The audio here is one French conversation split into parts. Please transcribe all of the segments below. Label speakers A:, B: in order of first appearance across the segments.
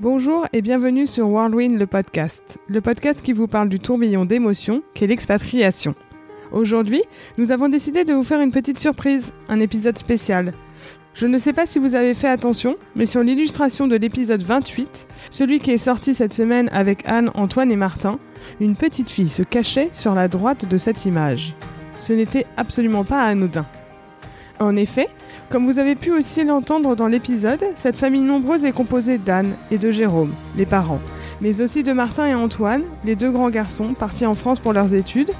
A: Bonjour et bienvenue sur Whirlwind le podcast, le podcast qui vous parle du tourbillon d'émotions qu'est l'expatriation. Aujourd'hui, nous avons décidé de vous faire une petite surprise, un épisode spécial. Je ne sais pas si vous avez fait attention, mais sur l'illustration de l'épisode 28, celui qui est sorti cette semaine avec Anne, Antoine et Martin, une petite fille se cachait sur la droite de cette image. Ce n'était absolument pas anodin. En effet, comme vous avez pu aussi l'entendre dans l'épisode, cette famille nombreuse est composée d'Anne et de Jérôme, les parents, mais aussi de Martin et Antoine, les deux grands garçons partis en France pour leurs études,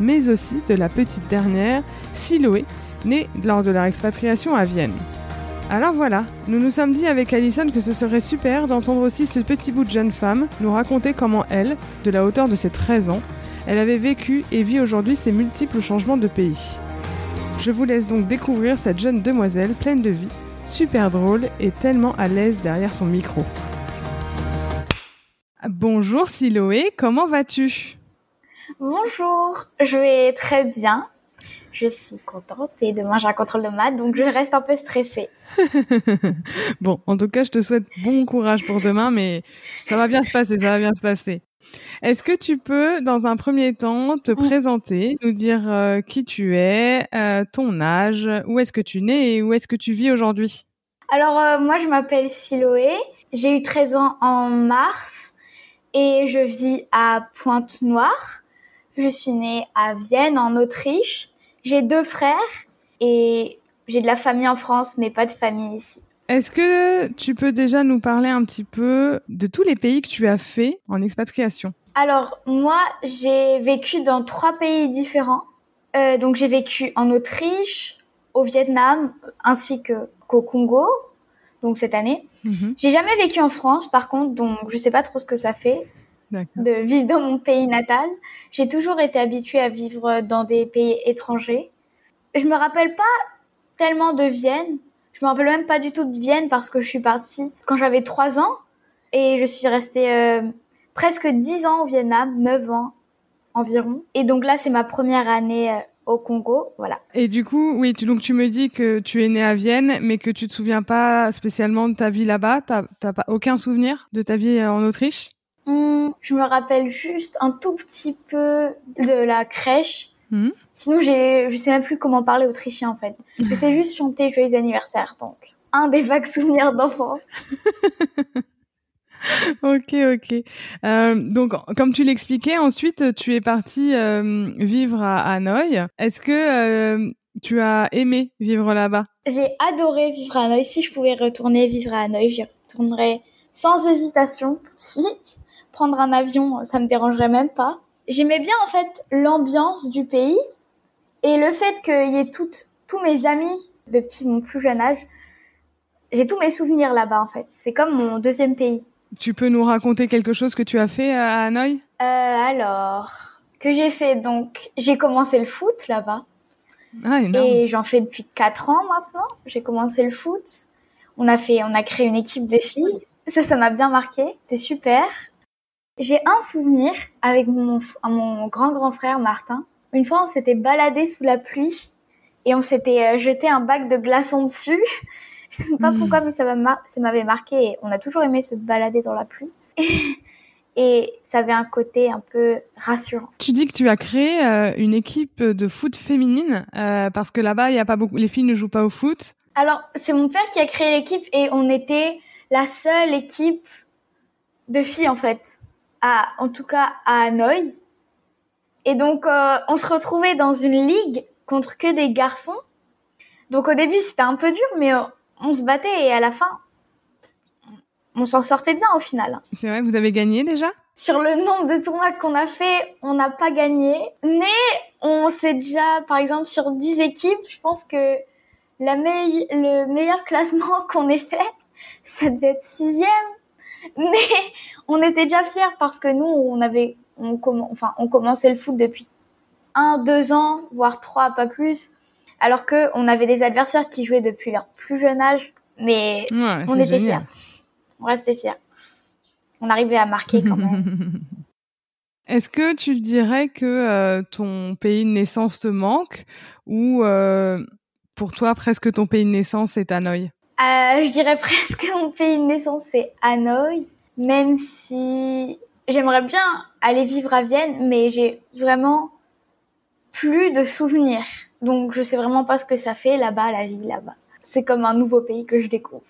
A: mais aussi de la petite dernière, Siloé, née lors de leur expatriation à Vienne. Alors voilà, nous nous sommes dit avec Alison que ce serait super d'entendre aussi ce petit bout de jeune femme nous raconter comment elle, de la hauteur de ses 13 ans, elle avait vécu et vit aujourd'hui ces multiples changements de pays. Je vous laisse donc découvrir cette jeune demoiselle pleine de vie, super drôle et tellement à l'aise derrière son micro. Bonjour Siloé, comment vas-tu?
B: Bonjour, je vais très bien. Je suis contente et demain j'ai un contrôle de maths donc je reste un peu stressée.
A: bon, en tout cas, je te souhaite bon courage pour demain, mais ça va bien se passer, ça va bien se passer. Est-ce que tu peux, dans un premier temps, te présenter, nous dire euh, qui tu es, euh, ton âge, où est-ce que tu nais et où est-ce que tu vis aujourd'hui?
B: Alors, euh, moi, je m'appelle Siloé. J'ai eu 13 ans en mars et je vis à Pointe-Noire. Je suis née à Vienne, en Autriche. J'ai deux frères et j'ai de la famille en France, mais pas de famille ici.
A: Est-ce que tu peux déjà nous parler un petit peu de tous les pays que tu as fait en expatriation?
B: Alors, moi, j'ai vécu dans trois pays différents. Euh, donc, j'ai vécu en Autriche, au Vietnam, ainsi que qu'au Congo, donc cette année. Mhm. J'ai jamais vécu en France, par contre, donc je sais pas trop ce que ça fait de vivre dans mon pays natal. J'ai toujours été habituée à vivre dans des pays étrangers. Je me rappelle pas tellement de Vienne. Je me rappelle même pas du tout de Vienne parce que je suis partie quand j'avais 3 ans et je suis restée euh, presque 10 ans au Vietnam, 9 ans environ. Et donc là, c'est ma première année euh, au Congo, voilà.
A: Et du coup, oui, tu, donc tu me dis que tu es née à Vienne, mais que tu te souviens pas spécialement de ta vie là-bas. T'as, pas aucun souvenir de ta vie euh, en Autriche?
B: Hmm, Je me rappelle juste un tout petit peu de la crèche Hmm. Sinon, je sais même plus comment parler autrichien en fait. Je sais juste chanter joyeux anniversaire, donc un des vagues souvenirs d'enfance.
A: ok, ok. Euh, donc, comme tu l'expliquais, ensuite, tu es partie euh, vivre à Hanoï. Est-ce que euh, tu as aimé vivre là-bas?
B: J'ai adoré vivre à Hanoï. Si je pouvais retourner vivre à Hanoï, j'y retournerais sans hésitation tout de suite. Prendre un avion, ça me dérangerait même pas j'aimais bien en fait l'ambiance du pays et le fait qu'il y ait toutes, tous mes amis depuis mon plus jeune âge. J'ai tous mes souvenirs là-bas en fait. C'est comme mon deuxième pays.
A: Tu peux nous raconter quelque chose que tu as fait à Hanoï?
B: Euh, Alors, que j'ai fait donc, j'ai commencé le foot là-bas. Ah, et j'en fais depuis 4 ans maintenant. J'ai commencé le foot. On a fait, on a créé une équipe de filles. Ça, ça m'a bien marqué. C'était super. J'ai un souvenir avec mon, mon grand grand frère Martin. Une fois, on s'était baladé sous la pluie et on s'était euh, jeté un bac de glaçons dessus. Je sais pas hmm. pourquoi, mais ça m'avait marqué. Et on a toujours aimé se balader dans la pluie. et ça avait un côté un peu rassurant.
A: Tu dis que tu as créé euh, une équipe de foot féminine euh, parce que là-bas, il y a pas beaucoup, les filles ne jouent pas au foot.
B: Alors, c'est mon père qui a créé l'équipe et on était la seule équipe de filles en fait en tout cas à Hanoï. Et donc, euh, on se retrouvait dans une ligue contre que des garçons. Donc au début, c'était un peu dur, mais euh, on se battait et à la fin, on s'en sortait bien au final.
A: C'est vrai, vous avez gagné déjà?
B: Sur le nombre de tournois qu'on a fait, on n'a pas gagné. Mais on s'est déjà, par exemple, sur 10 équipes, je pense que la le meilleur classement qu'on ait fait, ça devait être sixième mais on était déjà fiers parce que nous, on avait, on, enfin, on commençait le foot depuis un, deux ans, voire trois, pas plus. Alors que on avait des adversaires qui jouaient depuis leur plus jeune âge, mais on était fiers. On restait fiers. On arrivait à marquer quand même.
A: Est-ce que tu dirais que euh, ton pays de naissance te manque ou euh, pour toi presque ton pays de naissance est Hanoï?
B: Je dirais presque mon pays de naissance, c'est Hanoï. Même si j'aimerais bien aller vivre à Vienne, mais j'ai vraiment plus de souvenirs. Donc je sais vraiment pas ce que ça fait là-bas, la vie là-bas. C'est comme un nouveau pays que je découvre.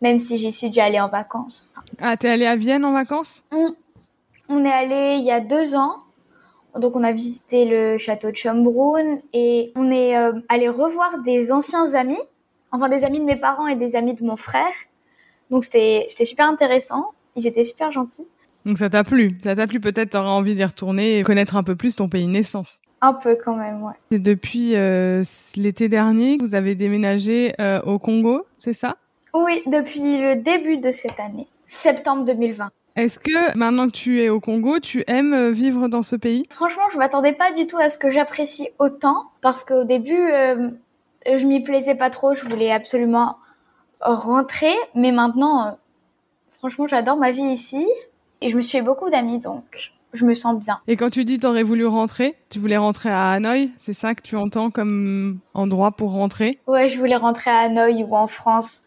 B: Même si j'y suis déjà allée en vacances.
A: Ah, t'es allée à Vienne en vacances?
B: On, est allé il y a deux ans. Donc on a visité le château de Schönbrunn et on est euh, allé revoir des anciens amis, enfin des amis de mes parents et des amis de mon frère. Donc c'était super intéressant. Ils étaient super gentils.
A: Donc ça t'a plu Ça t'a plu peut-être T'auras envie d'y retourner et connaître un peu plus ton pays de naissance
B: un peu quand même, ouais.
A: Et depuis euh, l'été dernier, vous avez déménagé euh, au Congo, c'est ça?
B: Oui, depuis le début de cette année, septembre 2020.
A: Est-ce que maintenant que tu es au Congo, tu aimes euh, vivre dans ce pays?
B: Franchement, je m'attendais pas du tout à ce que j'apprécie autant parce qu'au début, je m'y plaisais pas trop. Je voulais absolument rentrer, mais maintenant, franchement, j'adore ma vie ici et je me suis fait beaucoup d'amis donc je me sens bien.
A: Et quand tu dis t'aurais voulu rentrer, tu voulais rentrer à Hanoï, c'est ça que tu entends comme endroit pour rentrer?
B: Ouais, je voulais rentrer à Hanoï ou en France.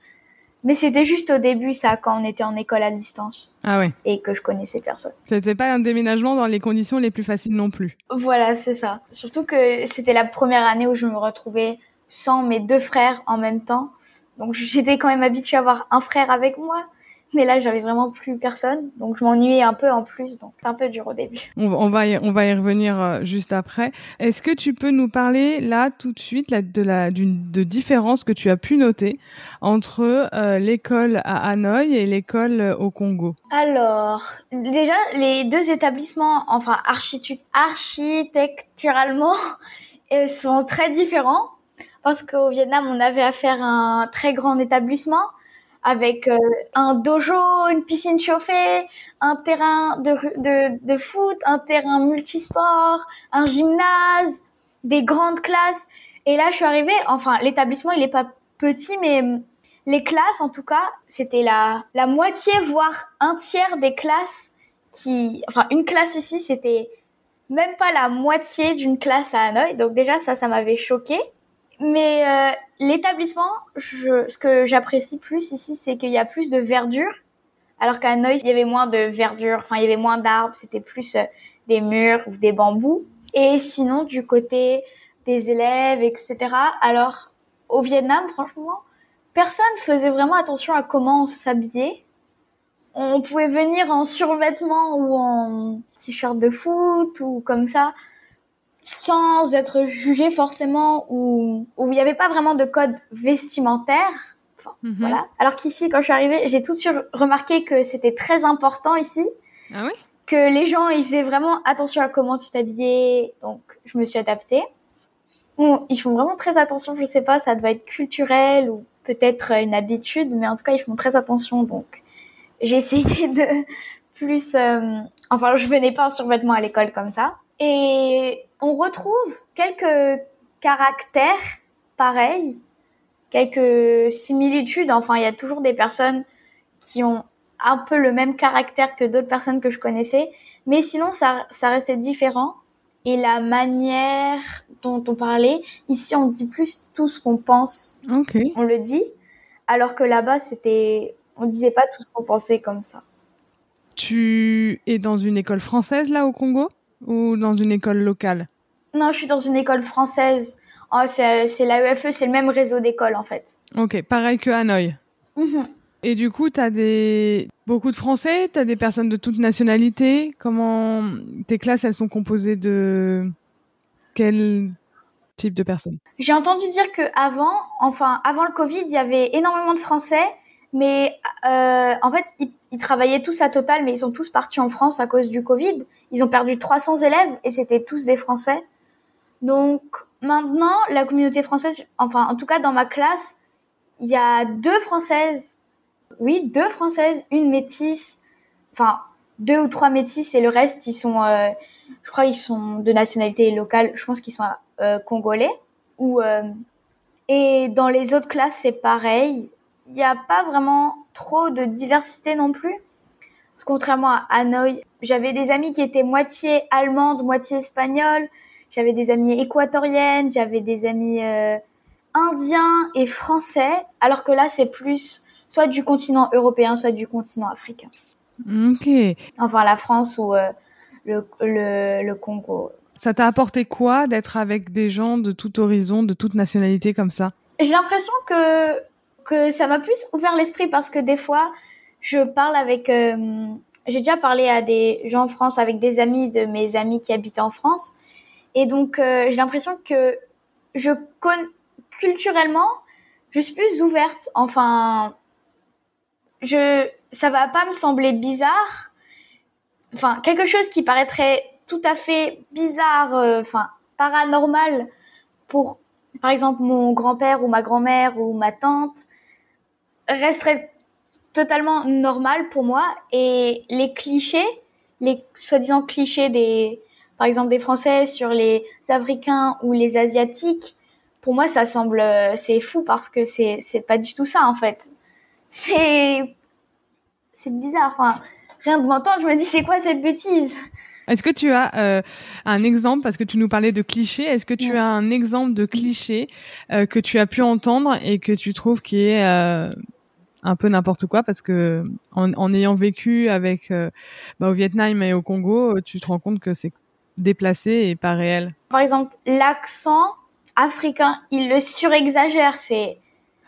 B: Mais c'était juste au début, ça, quand on était en école à distance.
A: Ah ouais.
B: Et que je connaissais personne.
A: C'était pas un déménagement dans les conditions les plus faciles non plus.
B: Voilà, c'est ça. Surtout que c'était la première année où je me retrouvais sans mes deux frères en même temps. Donc j'étais quand même habituée à avoir un frère avec moi. Mais là, j'avais vraiment plus personne, donc je m'ennuyais un peu en plus, donc un peu dur au début.
A: On, va, y, on va y revenir euh, juste après. Est-ce que tu peux nous parler là tout de suite là, de la d'une de différence que tu as pu noter entre euh, l'école à Hanoï et l'école euh, au Congo?
B: Alors, déjà les deux établissements, enfin architecturalement, sont très différents parce qu'au Vietnam, on avait affaire à un très grand établissement avec euh, un dojo, une piscine chauffée, un terrain de, de, foot, un terrain multisport, un gymnase, des grandes classes. Et là, je suis arrivée, enfin, l'établissement, il est pas petit, mais hum, les classes, en tout cas, c'était la, la moitié, voire un tiers des classes qui, enfin, une classe ici, c'était même pas la moitié d'une classe à Hanoï. Donc déjà, ça, ça m'avait choqué. Mais euh, l'établissement, ce que j'apprécie plus ici, c'est qu'il y a plus de verdure. Alors qu'à Neuilly, il y avait moins de verdure, enfin, il y avait moins d'arbres, c'était plus euh, des murs ou des bambous. Et sinon, du côté des élèves, etc. Alors, au Vietnam, franchement, personne faisait vraiment attention à comment on s'habillait. On pouvait venir en survêtement ou en t-shirt de foot ou comme ça sans être jugé forcément ou où il n'y avait pas vraiment de code vestimentaire. Mhm. Voilà. Alors qu'ici, quand je suis arrivée, j'ai tout de suite remarqué que c'était très important ici.
A: Ah oui?
B: Que les gens, ils faisaient vraiment attention à comment tu t'habillais. Donc, je me suis adaptée. Bon, ils font vraiment très attention. Je sais pas, ça doit être culturel ou peut-être une habitude, mais en tout cas, ils font très attention. Donc, j'ai essayé de plus. Euh, enfin, je venais pas en survêtement à l'école comme ça. Et on retrouve quelques caractères pareils, quelques similitudes. Enfin, il y a toujours des personnes qui ont un peu le même caractère que d'autres personnes que je connaissais. Mais sinon, ça, ça restait différent. Et la manière dont on parlait, ici, on dit plus tout ce qu'on pense. On le dit. Alors que là-bas, c'était, on disait pas tout ce qu'on pensait comme ça.
A: Tu es dans une école française, là, au Congo? Ou dans une école locale?
B: Non, je suis dans une école française. Oh, c'est l'AEFE, c'est le même réseau d'écoles en fait.
A: Ok, pareil que Hanoï.
B: Mhm.
A: Et du coup, tu as des... beaucoup de Français, tu as des personnes de toute nationalité. Comment tes classes, elles sont composées de quel type de personnes?
B: J'ai entendu dire que avant, enfin avant le Covid, il y avait énormément de Français, mais euh, en fait, ils ils travaillaient tous à Total, mais ils sont tous partis en France à cause du Covid. Ils ont perdu 300 élèves et c'était tous des Français. Donc maintenant, la communauté française, enfin en tout cas dans ma classe, il y a deux Françaises. Oui, deux Françaises, une métisse. Enfin, deux ou trois métisses et le reste, ils sont, euh, je crois, ils sont de nationalité locale. Je pense qu'ils sont euh, congolais. Euh, et dans les autres classes, c'est pareil il n'y a pas vraiment trop de diversité non plus. Parce que contrairement à Hanoï, j'avais des amis qui étaient moitié allemandes, moitié espagnoles. J'avais des amis équatoriennes, j'avais des amis euh, indiens et français. Alors que là, c'est plus soit du continent européen, soit du continent africain.
A: Ok.
B: Enfin, la France ou le, le, le Congo.
A: Ça t'a apporté quoi d'être avec des gens de tout horizon, de toute nationalité comme ça?
B: J'ai l'impression que, que ça m'a plus ouvert l'esprit parce que des fois, je parle avec... Euh, j'ai déjà parlé à des gens en France avec des amis de mes amis qui habitent en France. Et donc, euh, j'ai l'impression que je connais culturellement, je suis plus ouverte. Enfin, je, ça va pas me sembler bizarre. Enfin, quelque chose qui paraîtrait tout à fait bizarre, euh, enfin paranormal pour, par exemple, mon grand-père ou ma grand-mère ou ma tante, resterait totalement normal pour moi. Et les clichés, les soi-disant clichés des, par exemple, des Français sur les Africains ou les Asiatiques, pour moi, ça semble, c'est fou parce que c'est, c'est pas du tout ça, en fait. C'est, c'est bizarre. Enfin, rien de m'entendre, je me dis, c'est quoi cette bêtise?
A: Est-ce que tu as euh, un exemple, parce que tu nous parlais de clichés, est-ce que tu as un exemple de cliché euh, que tu as pu entendre et que tu trouves qui est euh, un peu n'importe quoi? Parce que en, ayant vécu avec bah, au Vietnam et au Congo, tu te rends compte que c'est déplacé et pas réel.
B: Par exemple, l'accent africain, il le surexagère, c'est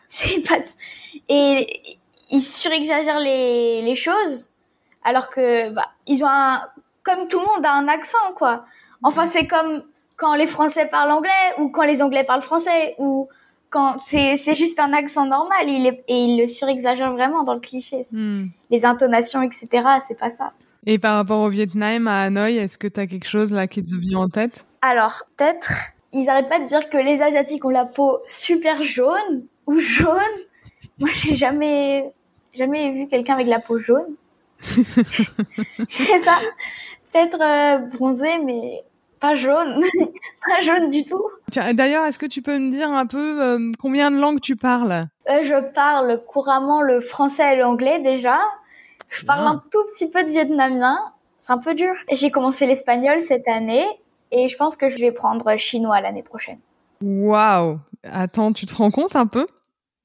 B: c'est pas et il surexagère les les choses alors que bah, ils ont un comme tout le monde a un accent, quoi. Enfin, c'est comme quand les Français parlent anglais ou quand les Anglais parlent français ou quand c'est juste un accent normal. Il est, et il le surexagère vraiment dans le cliché. Hmm. Les intonations, etc. C'est pas ça.
A: Et par rapport au Vietnam, à Hanoï, est-ce que tu as quelque chose là qui te vient en tête?
B: Alors, peut-être, ils arrêtent pas de dire que les Asiatiques ont la peau super jaune ou jaune. Moi, j'ai jamais, jamais vu quelqu'un avec la peau jaune. Je sais pas peut-être euh, bronzé, mais pas jaune, pas jaune du tout.
A: D'ailleurs, est-ce que tu peux me dire un peu euh, combien de langues tu parles?
B: Euh, Je parle couramment le français et l'anglais déjà. Je parle un tout petit peu de vietnamien. C'est un peu dur. J'ai commencé l'espagnol cette année et je pense que je vais prendre chinois l'année prochaine.
A: Waouh Attends, tu te rends compte un peu?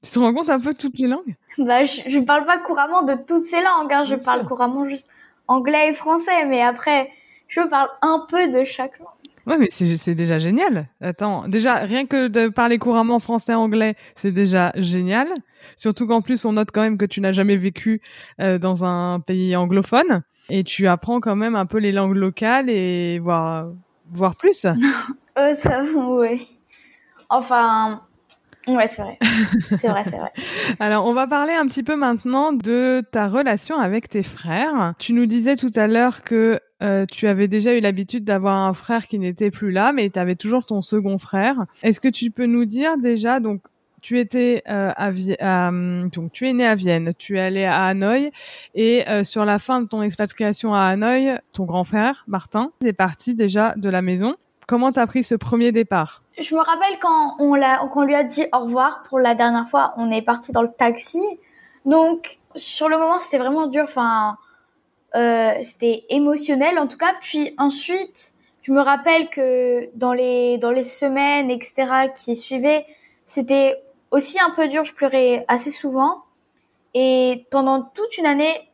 A: Tu te rends compte un peu de toutes les langues?
B: Bah, je, ne parle pas couramment de toutes ces langues. Hein. Je parle couramment juste anglais et français, mais après, je parle un peu de chaque langue.
A: Ouais, mais c'est déjà génial. Attends, déjà, rien que de parler couramment français anglais, c'est déjà génial. Surtout qu'en plus, on note quand même que tu n'as jamais vécu euh, dans un pays anglophone. Et tu apprends quand même un peu les langues locales et voir, voir plus.
B: euh, ça, ouais. Enfin, Ouais, c'est vrai. C'est vrai, c'est vrai.
A: Alors, on va parler un petit peu maintenant de ta relation avec tes frères. Tu nous disais tout à l'heure que euh, tu avais déjà eu l'habitude d'avoir un frère qui n'était plus là, mais tu avais toujours ton second frère. Est-ce que tu peux nous dire déjà, donc, tu étais euh, à, donc tu es né à Vienne, tu es allé à Hanoï et euh, sur la fin de ton expatriation à Hanoï, ton grand frère Martin est parti déjà de la maison. Comment t'as pris ce premier départ?
B: Je me rappelle quand on, lui a dit au revoir pour la dernière fois, on est parti dans le taxi. Donc, sur le moment, c'était vraiment dur. Enfin, euh, c'était émotionnel en tout cas. Puis ensuite, je me rappelle que dans les, dans les semaines, etc., qui suivaient, c'était aussi un peu dur. Je pleurais assez souvent. Et pendant toute une année,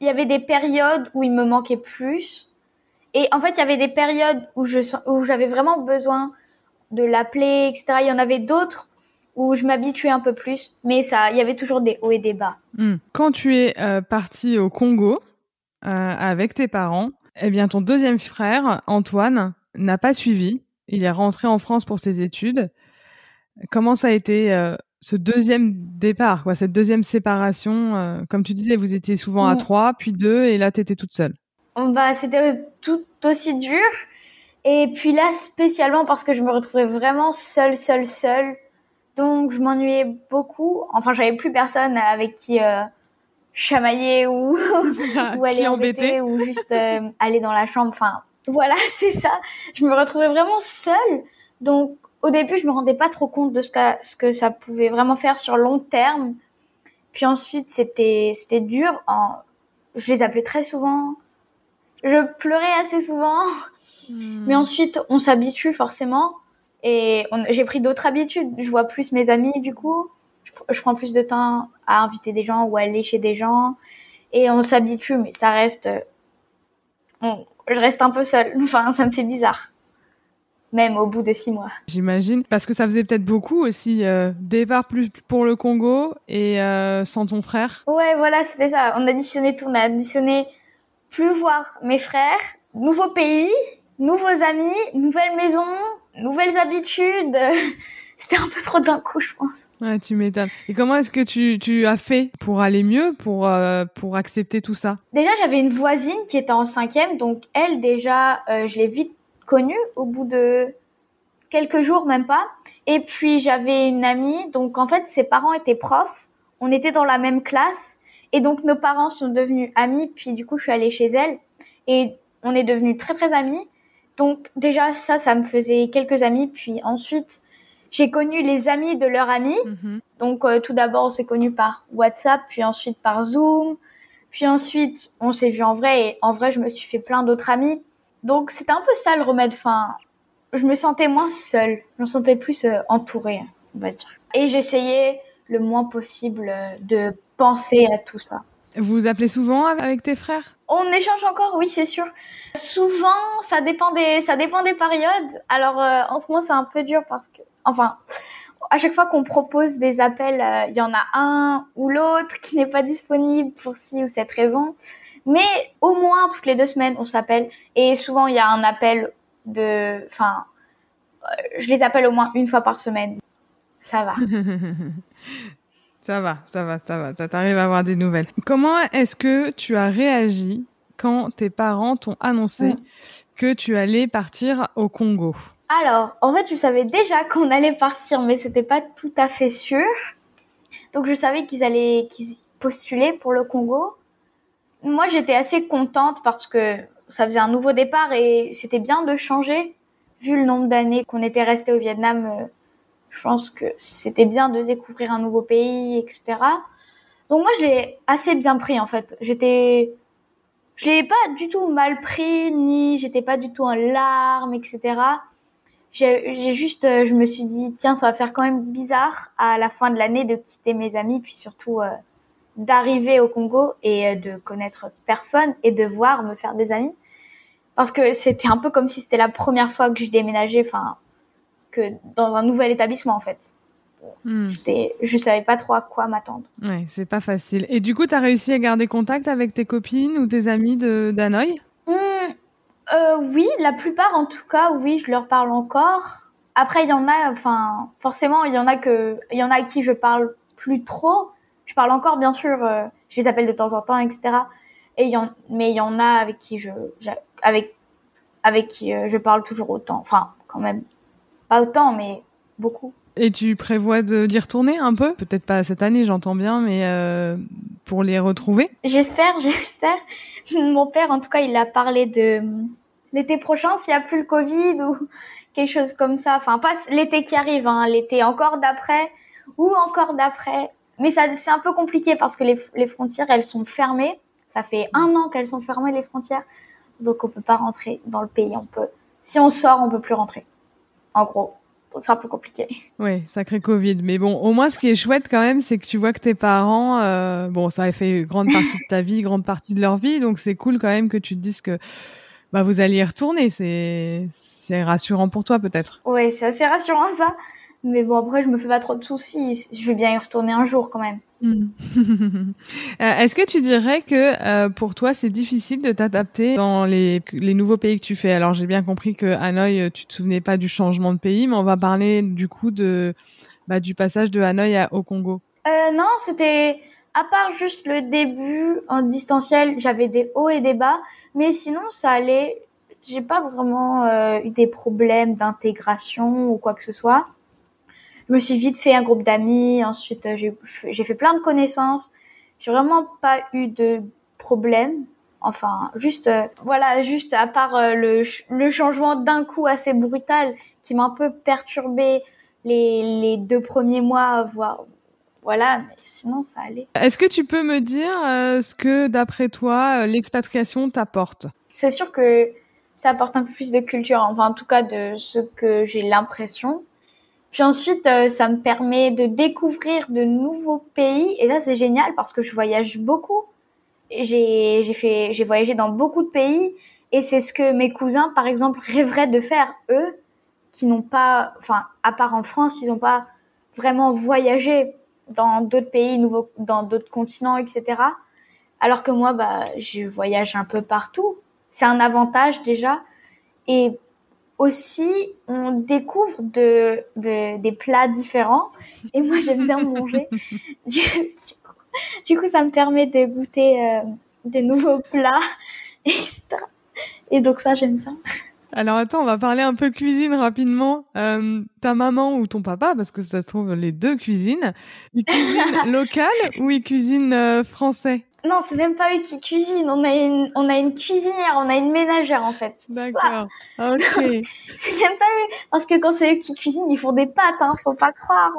B: il y avait des périodes où il me manquait plus. Et en fait, il y avait des périodes où je où j'avais vraiment besoin de l'appeler, etc. Il y en avait d'autres où je m'habituais un peu plus, mais ça, il y avait toujours des hauts et des bas.
A: Hmm. Quand tu es euh, parti au Congo euh, avec tes parents, eh bien ton deuxième frère Antoine n'a pas suivi. Il est rentré en France pour ses études. Comment ça a été euh, ce deuxième départ, quoi, cette deuxième séparation Comme tu disais, vous étiez souvent à mm. trois, puis deux, et là, tu étais toute seule?
B: Bah, c'était tout aussi dur. Et puis là, spécialement parce que je me retrouvais vraiment seule, seule, seule. Donc, je m'ennuyais beaucoup. Enfin, j'avais plus personne avec qui euh, chamailler ou, ou aller embêter ou juste euh, aller dans la chambre. Enfin, voilà, c'est ça. Je me retrouvais vraiment seule. Donc, au début, je me rendais pas trop compte de ce que, ce que ça pouvait vraiment faire sur long terme. Puis ensuite, c'était, c'était dur. En, je les appelais très souvent. Je pleurais assez souvent. Mais hmm. ensuite, on s'habitue forcément. Et j'ai pris d'autres habitudes. Je vois plus mes amis, du coup. Je, prends plus de temps à inviter des gens ou à aller chez des gens. et on s'habitue, mais ça reste, je reste un peu seule. Enfin, ça me fait bizarre même au bout de six mois.
A: J'imagine, parce que ça faisait peut-être beaucoup aussi, euh, départ plus pour le Congo et euh, sans ton frère.
B: Ouais, voilà, c'était ça. On a additionné tout, on a additionné plus voir mes frères, nouveau pays, nouveaux amis, nouvelle maison, nouvelles habitudes. c'était un peu trop d'un coup, je pense.
A: Ouais, tu m'étonnes. Et comment est-ce que tu, tu as fait pour aller mieux, pour, euh, pour accepter tout ça?
B: Déjà, j'avais une voisine qui était en cinquième, donc elle, déjà, je l'ai vite connue au bout de quelques jours, même pas. Et puis j'avais une amie, donc en fait ses parents étaient profs, on était dans la même classe, et donc nos parents sont devenus amis, puis du coup je suis allée chez elle, et on est devenus très très amis. Donc déjà ça, ça me faisait quelques amis, puis ensuite j'ai connu les amis de leurs amis. Mhm. Donc euh, tout d'abord on s'est connus par WhatsApp, puis ensuite par Zoom, puis ensuite on s'est vu en vrai, et en vrai je me suis fait plein d'autres amis. Donc c'était un peu ça le remède. Enfin, je me sentais moins seule. Je me sentais plus euh, entourée, on va dire. Et j'essayais le moins possible euh, de penser à tout ça.
A: Vous vous appelez souvent avec tes frères?
B: On échange encore, oui, c'est sûr. Souvent, ça dépend des, ça dépend des périodes. Alors, euh, en ce moment, c'est un peu dur parce que, enfin, à chaque fois qu'on propose des appels, il y en a un ou l'autre qui n'est pas disponible pour ci ou cette raison. Mais au moins toutes les deux semaines, on s'appelle. Et souvent, il y a un appel de, enfin, euh, je les appelle au moins une fois par semaine. Ça va.
A: ça va, ça va, ça va. Ça t'arrive à avoir des nouvelles. Comment est-ce que tu as réagi quand tes parents t'ont annoncé que tu allais partir au Congo?
B: Alors, en fait, je savais déjà qu'on allait partir, mais c'était pas tout à fait sûr. Donc, je savais qu'ils allaient qu'ils postulaient pour le Congo moi, j'étais assez contente parce que ça faisait un nouveau départ et c'était bien de changer. Vu le nombre d'années qu'on était resté au Vietnam, euh, je pense que c'était bien de découvrir un nouveau pays, etc. Donc moi, je l'ai assez bien pris en fait. J'étais, je l'ai pas du tout mal pris, ni j'étais pas du tout en larmes, etc. J'ai juste, euh, je me suis dit, tiens, ça va faire quand même bizarre à la fin de l'année de quitter mes amis, puis surtout euh, d'arriver au Congo et euh, de connaître personne et de voir me faire des amis. Parce que c'était un peu comme si c'était la première fois que je déménageais, enfin, que dans un nouvel établissement en fait. Hmm. Je savais pas trop à quoi m'attendre.
A: Ouais, c'est pas facile. Et du coup, tu as réussi à garder contact avec tes copines ou tes amis d'Hanoï?
B: Hmm, euh, Oui, la plupart en tout cas, oui, je leur parle encore. Après, il y en a, enfin, forcément, il y en a que, il y en a à qui je parle plus trop, je parle encore, bien sûr, euh, je les appelle de temps en temps, etc. Et y en, mais il y en a avec qui je, avec, avec qui euh, je parle toujours autant. Enfin, quand même, pas autant, mais beaucoup.
A: Et tu prévois d'y retourner un peu? Peut-être pas cette année, j'entends bien, mais euh, pour les retrouver?
B: J'espère, j'espère. Mon père, en tout cas, il a parlé de l'été prochain, s'il n'y a plus le Covid ou quelque chose comme ça. Enfin, pas l'été qui arrive, hein, l'été encore d'après ou encore d'après. Mais ça, c'est un peu compliqué parce que les, les, frontières, elles sont fermées. Ça fait un an qu'elles sont fermées, les frontières. Donc, on peut pas rentrer dans le pays. On peut, si on sort, on peut plus rentrer. En gros. Donc, c'est un peu compliqué.
A: Oui, sacré Covid. Mais bon, au moins, ce qui est chouette quand même, c'est que tu vois que tes parents, euh, bon, ça a fait grande partie de ta vie, grande partie de leur vie. Donc, c'est cool quand même que tu te dises que, bah, vous allez y retourner. C'est, c'est rassurant pour toi, peut-être.
B: Oui, c'est assez rassurant, ça. Mais bon, après, je me fais pas trop de soucis. Je vais bien y retourner un jour quand même. Hmm.
A: Euh, est-ce que tu dirais que euh, pour toi, c'est difficile de t'adapter dans les, nouveaux pays que tu fais? Alors, j'ai bien compris que Hanoï, tu te souvenais pas du changement de pays, mais on va parler du coup de, bah, du passage de Hanoï à, au Congo.
B: Euh, non, c'était à part juste le début en distanciel, j'avais des hauts et des bas, mais sinon ça allait. J'ai pas vraiment euh, eu des problèmes d'intégration ou quoi que ce soit je me suis vite fait un groupe d'amis. Ensuite, euh, j'ai fait plein de connaissances. J'ai vraiment pas eu de problème. Enfin, juste, euh, voilà, juste à part euh, le, le changement d'un coup assez brutal qui m'a un peu perturbé les, les deux premiers mois, voire voilà, mais sinon ça allait.
A: Est-ce que tu peux me dire ce que, d'après toi, l'expatriation t'apporte?
B: C'est sûr que ça apporte un peu plus de culture, enfin en tout cas de ce que j'ai l'impression. Puis ensuite, euh, ça me permet de découvrir de nouveaux pays. Et là, c'est génial parce que je voyage beaucoup. j'ai fait j'ai voyagé dans beaucoup de pays et c'est ce que mes cousins par exemple rêveraient de faire eux qui n'ont pas enfin à part en France ils n'ont pas vraiment voyagé dans d'autres pays nouveaux dans d'autres continents etc alors que moi bah je voyage un peu partout c'est un avantage déjà et aussi on découvre de, de des plats différents et moi j'aime bien manger du coup, ça me permet de goûter euh, de nouveaux plats, etc. Et donc ça, j'aime ça.
A: Alors attends, on va parler un peu cuisine rapidement. Euh, ta maman ou ton papa, parce que ça se trouve les deux cuisinent, ils cuisinent local ou ils cuisinent euh, français?
B: Non, c'est même pas eux qui cuisinent. On a une, on a une cuisinière, on a une ménagère en fait.
A: D'accord. Ok.
B: c'est même pas eux, parce que quand c'est eux qui cuisinent, ils font des pâtes, hein, faut pas croire.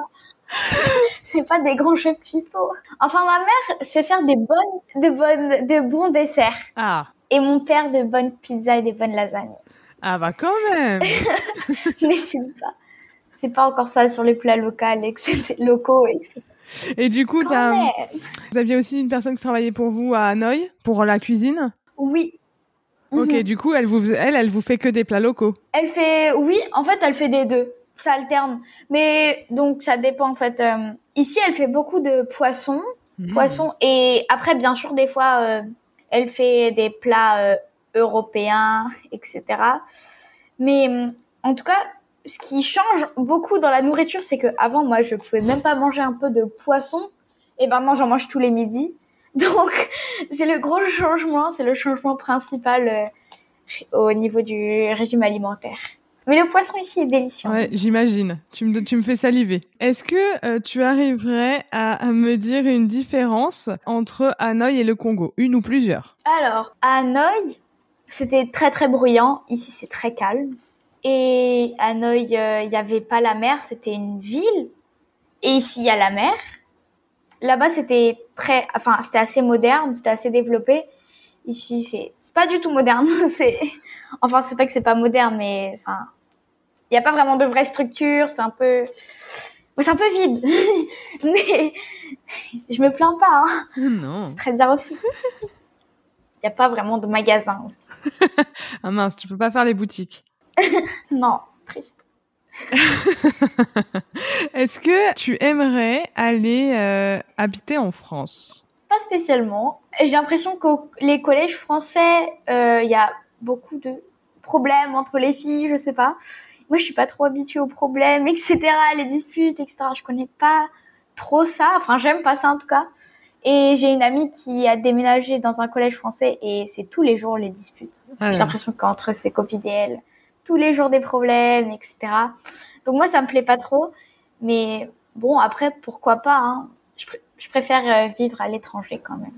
B: c'est pas des grands chefs cuistots. Enfin, ma mère sait faire des bonnes, des bonnes, des bons desserts.
A: Ah.
B: Et mon père des bonnes pizzas et des bonnes lasagnes.
A: Ah bah quand même.
B: Mais c'est pas, c'est pas encore ça sur les plats locaux, etc. locaux, etc.
A: Et du coup, as... vous aviez aussi une personne qui travaillait pour vous à Hanoï pour la cuisine?
B: Oui.
A: Ok, mhm. du coup, elle vous, elle, elle vous fait que des plats locaux.
B: Elle fait, oui, en fait, elle fait des deux ça alterne. Mais donc ça dépend en fait. Euh, ici, elle fait beaucoup de poissons, mmh. poissons et après bien sûr des fois euh, elle fait des plats euh, européens, etc. Mais en tout cas, ce qui change beaucoup dans la nourriture, c'est que avant moi je pouvais même pas manger un peu de poisson et maintenant j'en mange tous les midis. Donc c'est le gros changement, c'est le changement principal au niveau du régime alimentaire. Mais le poisson ici est délicieux.
A: Ouais, j'imagine. Tu me, tu me fais saliver. Est-ce que euh, tu arriverais à, me dire une différence entre Hanoï et le Congo? Une ou plusieurs?
B: Alors, à Hanoï, c'était très très bruyant. Ici, c'est très calme. Et à Hanoï, euh, il n'y avait pas la mer, c'était une ville. Et ici, il y a la mer. Là-bas, c'était très, enfin, c'était assez moderne, c'était assez développé. Ici, c'est, c'est pas du tout moderne. c'est, enfin, c'est pas que c'est pas moderne, mais, enfin, il n'y a pas vraiment de vraie structure, c'est un peu, c'est un peu vide. Mais je me plains pas. Hein.
A: Non.
B: C'est très bien aussi. Il n'y a pas vraiment de magasin aussi.
A: ah mince, tu peux pas faire les boutiques.
B: non, triste.
A: Est-ce que tu aimerais aller euh, habiter en France?
B: Pas spécialement. J'ai l'impression que les collèges français, euh, il y a beaucoup de problèmes entre les filles, je sais pas moi je suis pas trop habituée aux problèmes, etc., les disputes, etc. Je connais pas trop ça. Enfin, j'aime pas ça en tout cas. Et j'ai une amie qui a déménagé dans un collège français et c'est tous les jours les disputes. Ah j'ai l'impression qu'entre ses copines et elle, tous les jours des problèmes, etc. Donc moi ça me plaît pas trop. Mais bon, après pourquoi pas. Hein. Je, je préfère euh, vivre à l'étranger quand même.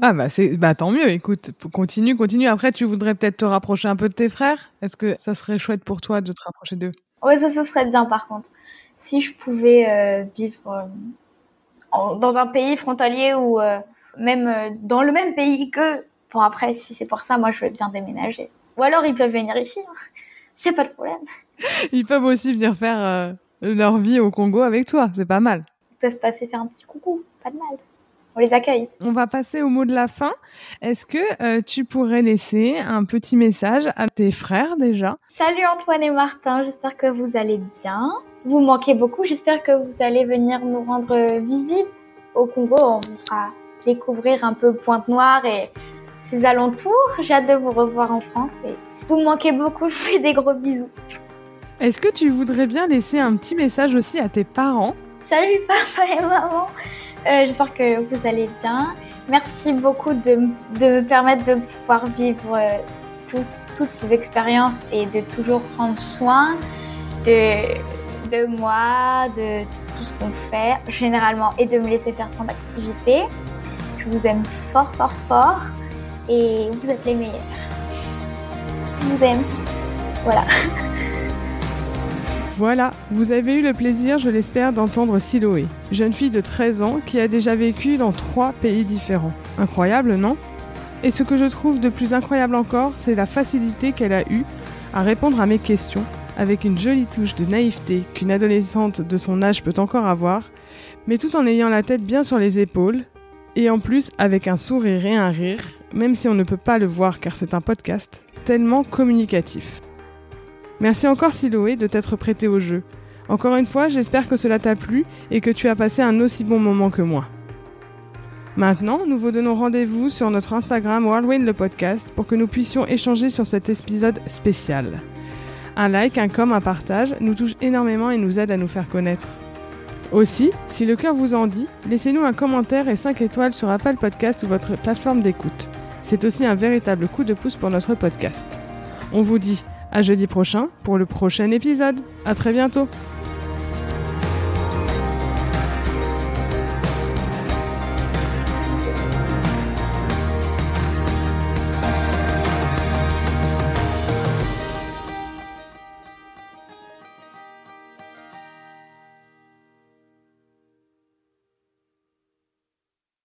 A: Ah bah c'est bah tant mieux. Écoute, continue, continue. Après, tu voudrais peut-être te rapprocher un peu de tes frères? Est-ce que ça serait chouette pour toi de te rapprocher d'eux?
B: Ouais, ça, ça serait bien. Par contre, si je pouvais euh, vivre euh, dans un pays frontalier ou euh, même dans le même pays que. Bon après, si c'est pour ça, moi je veux bien déménager. Ou alors ils peuvent venir ici. Hein. C'est pas de problème.
A: Ils peuvent aussi venir faire leur vie au Congo avec toi. C'est pas mal.
B: Ils peuvent passer faire un petit coucou. Pas de mal on les accueille.
A: On va passer au mot de la fin. Est-ce que euh, tu pourrais laisser un petit message à tes frères déjà?
B: Salut Antoine et Martin, j'espère que vous allez bien. Vous manquez beaucoup, j'espère que vous allez venir nous rendre visite au Congo. On vous fera découvrir un peu Pointe-Noire et ses alentours. J'ai hâte de vous revoir en France et vous manquez beaucoup, je vous fais des gros bisous.
A: Est-ce que tu voudrais bien laisser un petit message aussi à tes parents?
B: Salut papa et maman euh, j'espère que vous allez bien. Merci beaucoup de, me permettre de pouvoir vivre euh, toutes ces expériences et de toujours prendre soin de, de moi, de tout ce qu'on fait généralement et de me laisser faire tant d'activités. Je vous aime fort, fort, fort et vous êtes les meilleurs. Je vous aime. Voilà.
A: Voilà, vous avez eu le plaisir, je l'espère, d'entendre Siloé, jeune fille de 13 ans qui a déjà vécu dans trois pays différents. Incroyable, non? Et ce que je trouve de plus incroyable encore, c'est la facilité qu'elle a eue à répondre à mes questions, avec une jolie touche de naïveté qu'une adolescente de son âge peut encore avoir, mais tout en ayant la tête bien sur les épaules, Et en plus, avec un sourire et un rire, même si on ne peut pas le voir car c'est un podcast, tellement communicatif. Merci encore Siloé de t'être prêté au jeu. Encore une fois, j'espère que cela t'a plu et que tu as passé un aussi bon moment que moi. Maintenant, nous vous donnons rendez-vous sur notre Instagram Whirlwind le podcast pour que nous puissions échanger sur cet épisode spécial. Un like, un com, un partage nous touche énormément et nous aide à nous faire connaître. Aussi, si le cœur vous en dit, laissez-nous un commentaire et 5 étoiles sur Apple Podcast ou votre plateforme d'écoute. C'est aussi un véritable coup de pouce pour notre podcast. On vous dit à jeudi prochain pour le prochain épisode. À très bientôt.